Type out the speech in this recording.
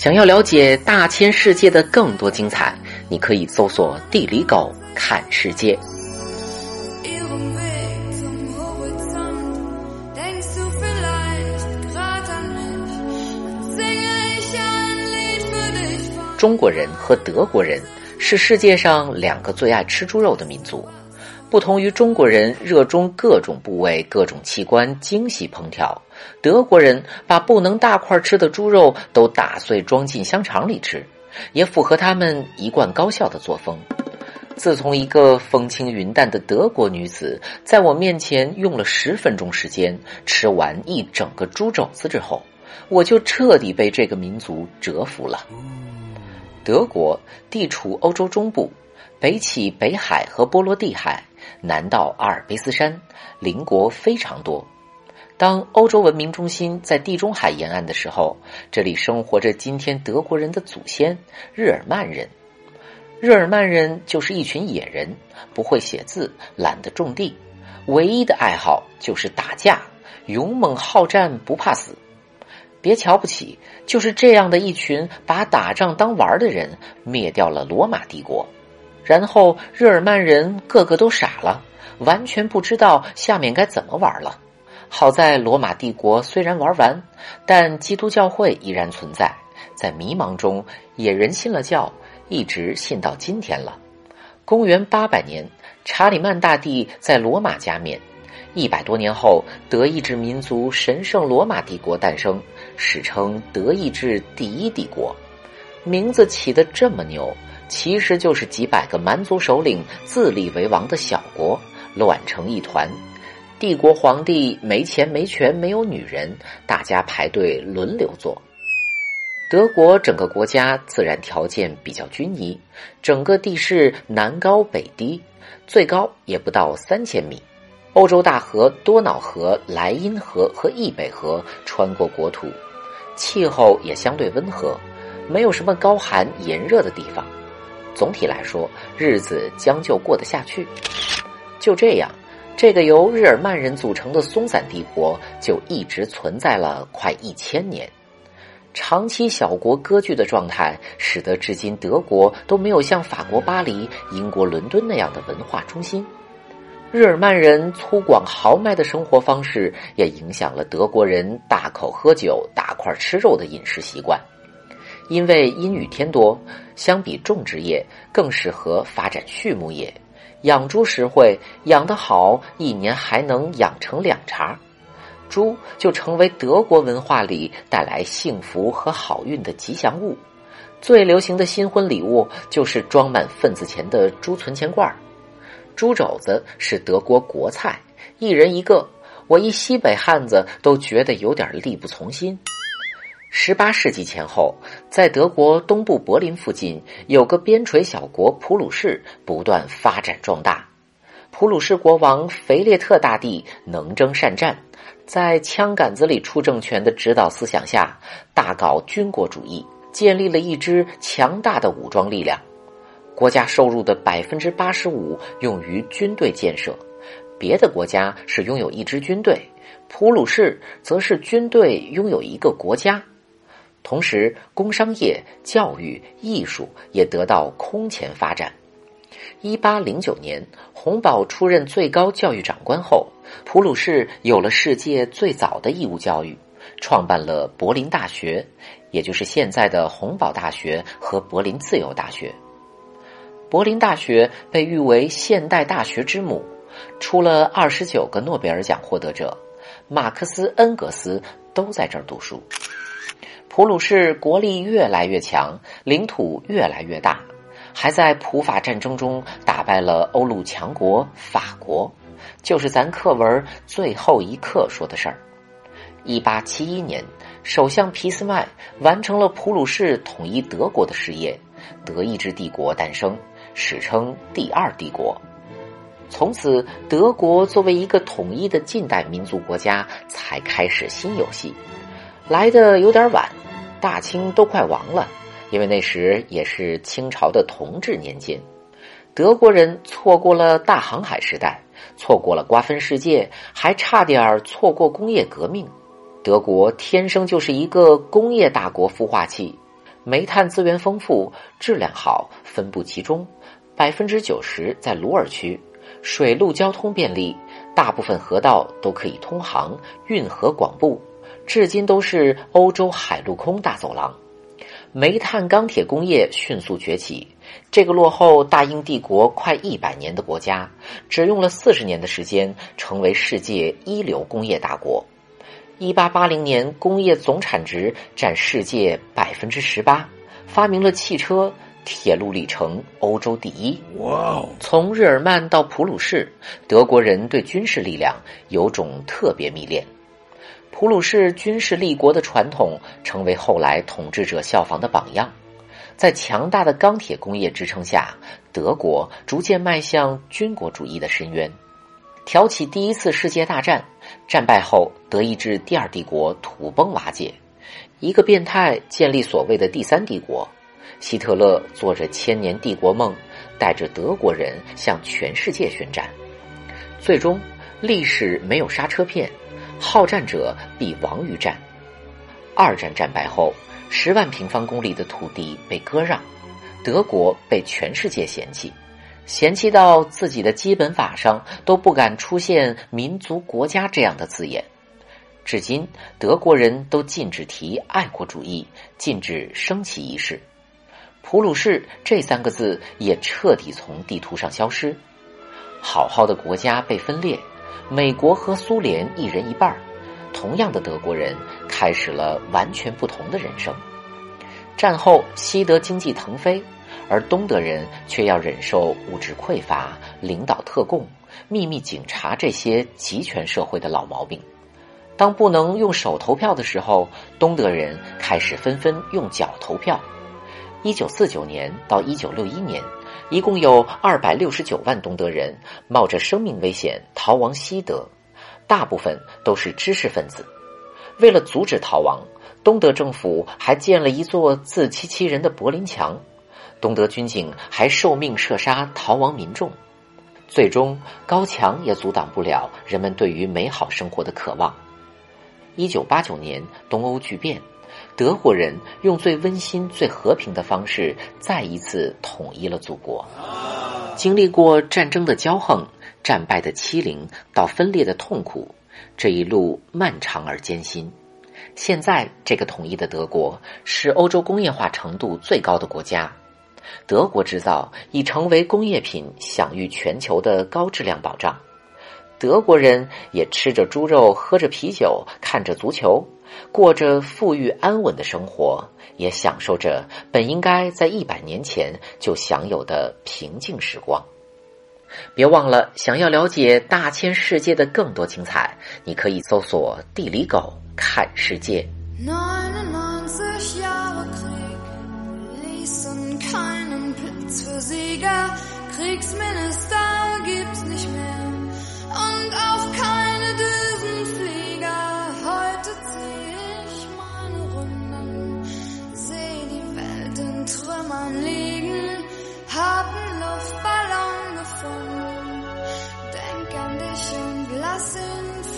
想要了解大千世界的更多精彩，你可以搜索“地理狗看世界”。中国人和德国人是世界上两个最爱吃猪肉的民族。不同于中国人热衷各种部位、各种器官精细烹调，德国人把不能大块吃的猪肉都打碎装进香肠里吃，也符合他们一贯高效的作风。自从一个风轻云淡的德国女子在我面前用了十分钟时间吃完一整个猪肘子之后，我就彻底被这个民族折服了。德国地处欧洲中部，北起北海和波罗的海，南到阿尔卑斯山，邻国非常多。当欧洲文明中心在地中海沿岸的时候，这里生活着今天德国人的祖先——日耳曼人。日耳曼人就是一群野人，不会写字，懒得种地，唯一的爱好就是打架，勇猛好战，不怕死。别瞧不起，就是这样的一群把打仗当玩的人，灭掉了罗马帝国，然后日耳曼人个个都傻了，完全不知道下面该怎么玩了。好在罗马帝国虽然玩完，但基督教会依然存在，在迷茫中，也人信了教，一直信到今天了。公元八百年，查理曼大帝在罗马加冕。一百多年后，德意志民族神圣罗马帝国诞生，史称德意志第一帝国。名字起得这么牛，其实就是几百个蛮族首领自立为王的小国乱成一团。帝国皇帝没钱没权没有女人，大家排队轮流做。德国整个国家自然条件比较均一，整个地势南高北低，最高也不到三千米。欧洲大河多瑙河、莱茵河和易北河穿过国土，气候也相对温和，没有什么高寒炎热的地方。总体来说，日子将就过得下去。就这样，这个由日耳曼人组成的松散帝国就一直存在了快一千年。长期小国割据的状态，使得至今德国都没有像法国巴黎、英国伦敦那样的文化中心。日耳曼人粗犷豪迈的生活方式，也影响了德国人大口喝酒、大块吃肉的饮食习惯。因为阴雨天多，相比种植业，更适合发展畜牧业。养猪实惠，养得好，一年还能养成两茬。猪就成为德国文化里带来幸福和好运的吉祥物。最流行的新婚礼物就是装满份子钱的猪存钱罐。猪肘子是德国国菜，一人一个。我一西北汉子都觉得有点力不从心。十八世纪前后，在德国东部柏林附近有个边陲小国普鲁士，不断发展壮大。普鲁士国王腓列特大帝能征善战，在枪杆子里出政权的指导思想下，大搞军国主义，建立了一支强大的武装力量。国家收入的百分之八十五用于军队建设，别的国家是拥有一支军队，普鲁士则是军队拥有一个国家。同时，工商业、教育、艺术也得到空前发展。一八零九年，洪堡出任最高教育长官后，普鲁士有了世界最早的义务教育，创办了柏林大学，也就是现在的洪堡大学和柏林自由大学。柏林大学被誉为现代大学之母，出了二十九个诺贝尔奖获得者，马克思、恩格斯都在这儿读书。普鲁士国力越来越强，领土越来越大，还在普法战争中打败了欧陆强国法国，就是咱课文最后一课说的事儿。一八七一年，首相俾斯麦完成了普鲁士统一德国的事业，德意志帝国诞生。史称第二帝国，从此德国作为一个统一的近代民族国家才开始新游戏，来的有点晚，大清都快亡了，因为那时也是清朝的同治年间，德国人错过了大航海时代，错过了瓜分世界，还差点错过工业革命。德国天生就是一个工业大国孵化器。煤炭资源丰富，质量好，分布集中，百分之九十在鲁尔区，水陆交通便利，大部分河道都可以通航，运河广布，至今都是欧洲海陆空大走廊。煤炭钢铁工业迅速崛起，这个落后大英帝国快一百年的国家，只用了四十年的时间，成为世界一流工业大国。一八八零年，工业总产值占世界百分之十八，发明了汽车，铁路里程欧洲第一。哇！从日耳曼到普鲁士，德国人对军事力量有种特别迷恋。普鲁士军事立国的传统，成为后来统治者效仿的榜样。在强大的钢铁工业支撑下，德国逐渐迈向军国主义的深渊。挑起第一次世界大战，战败后，德意志第二帝国土崩瓦解，一个变态建立所谓的第三帝国。希特勒做着千年帝国梦，带着德国人向全世界宣战。最终，历史没有刹车片，好战者必亡于战。二战战败后，十万平方公里的土地被割让，德国被全世界嫌弃。嫌弃到自己的基本法上都不敢出现“民族国家”这样的字眼，至今德国人都禁止提爱国主义，禁止升旗仪式，普鲁士这三个字也彻底从地图上消失。好好的国家被分裂，美国和苏联一人一半同样的德国人开始了完全不同的人生。战后，西德经济腾飞。而东德人却要忍受物质匮乏、领导特供、秘密警察这些集权社会的老毛病。当不能用手投票的时候，东德人开始纷纷用脚投票。一九四九年到一九六一年，一共有二百六十九万东德人冒着生命危险逃亡西德，大部分都是知识分子。为了阻止逃亡，东德政府还建了一座自欺欺人的柏林墙。东德军警还受命射杀逃亡民众，最终高墙也阻挡不了人们对于美好生活的渴望。一九八九年东欧剧变，德国人用最温馨、最和平的方式再一次统一了祖国。经历过战争的骄横、战败的欺凌到分裂的痛苦，这一路漫长而艰辛。现在，这个统一的德国是欧洲工业化程度最高的国家。德国制造已成为工业品享誉全球的高质量保障，德国人也吃着猪肉，喝着啤酒，看着足球，过着富裕安稳的生活，也享受着本应该在一百年前就享有的平静时光。别忘了，想要了解大千世界的更多精彩，你可以搜索“地理狗看世界”。Gefunden. Denk an dich und lass ihn.